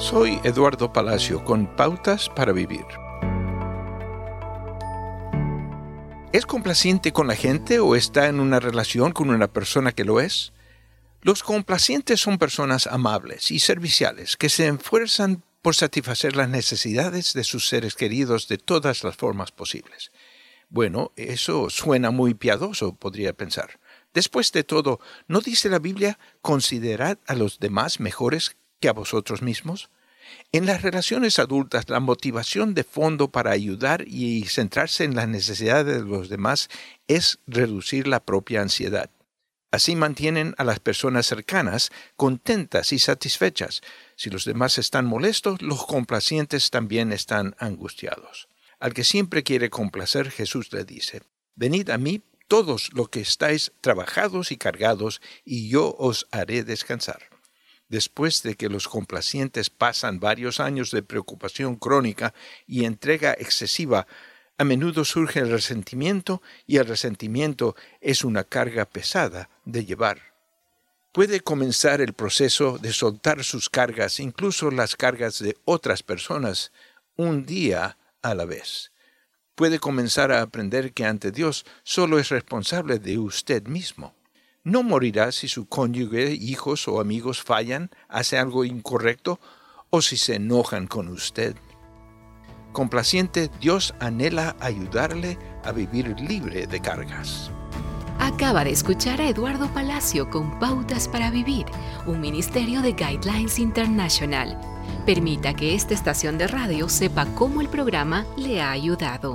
Soy Eduardo Palacio con Pautas para Vivir. ¿Es complaciente con la gente o está en una relación con una persona que lo es? Los complacientes son personas amables y serviciales que se esfuerzan por satisfacer las necesidades de sus seres queridos de todas las formas posibles. Bueno, eso suena muy piadoso, podría pensar. Después de todo, ¿no dice la Biblia considerad a los demás mejores que a vosotros mismos? En las relaciones adultas, la motivación de fondo para ayudar y centrarse en las necesidades de los demás es reducir la propia ansiedad. Así mantienen a las personas cercanas contentas y satisfechas. Si los demás están molestos, los complacientes también están angustiados. Al que siempre quiere complacer, Jesús le dice, Venid a mí todos los que estáis trabajados y cargados, y yo os haré descansar. Después de que los complacientes pasan varios años de preocupación crónica y entrega excesiva, a menudo surge el resentimiento y el resentimiento es una carga pesada de llevar. Puede comenzar el proceso de soltar sus cargas, incluso las cargas de otras personas, un día a la vez. Puede comenzar a aprender que ante Dios solo es responsable de usted mismo. No morirá si su cónyuge, hijos o amigos fallan, hace algo incorrecto o si se enojan con usted. Complaciente, Dios anhela ayudarle a vivir libre de cargas. Acaba de escuchar a Eduardo Palacio con Pautas para Vivir, un ministerio de Guidelines International. Permita que esta estación de radio sepa cómo el programa le ha ayudado.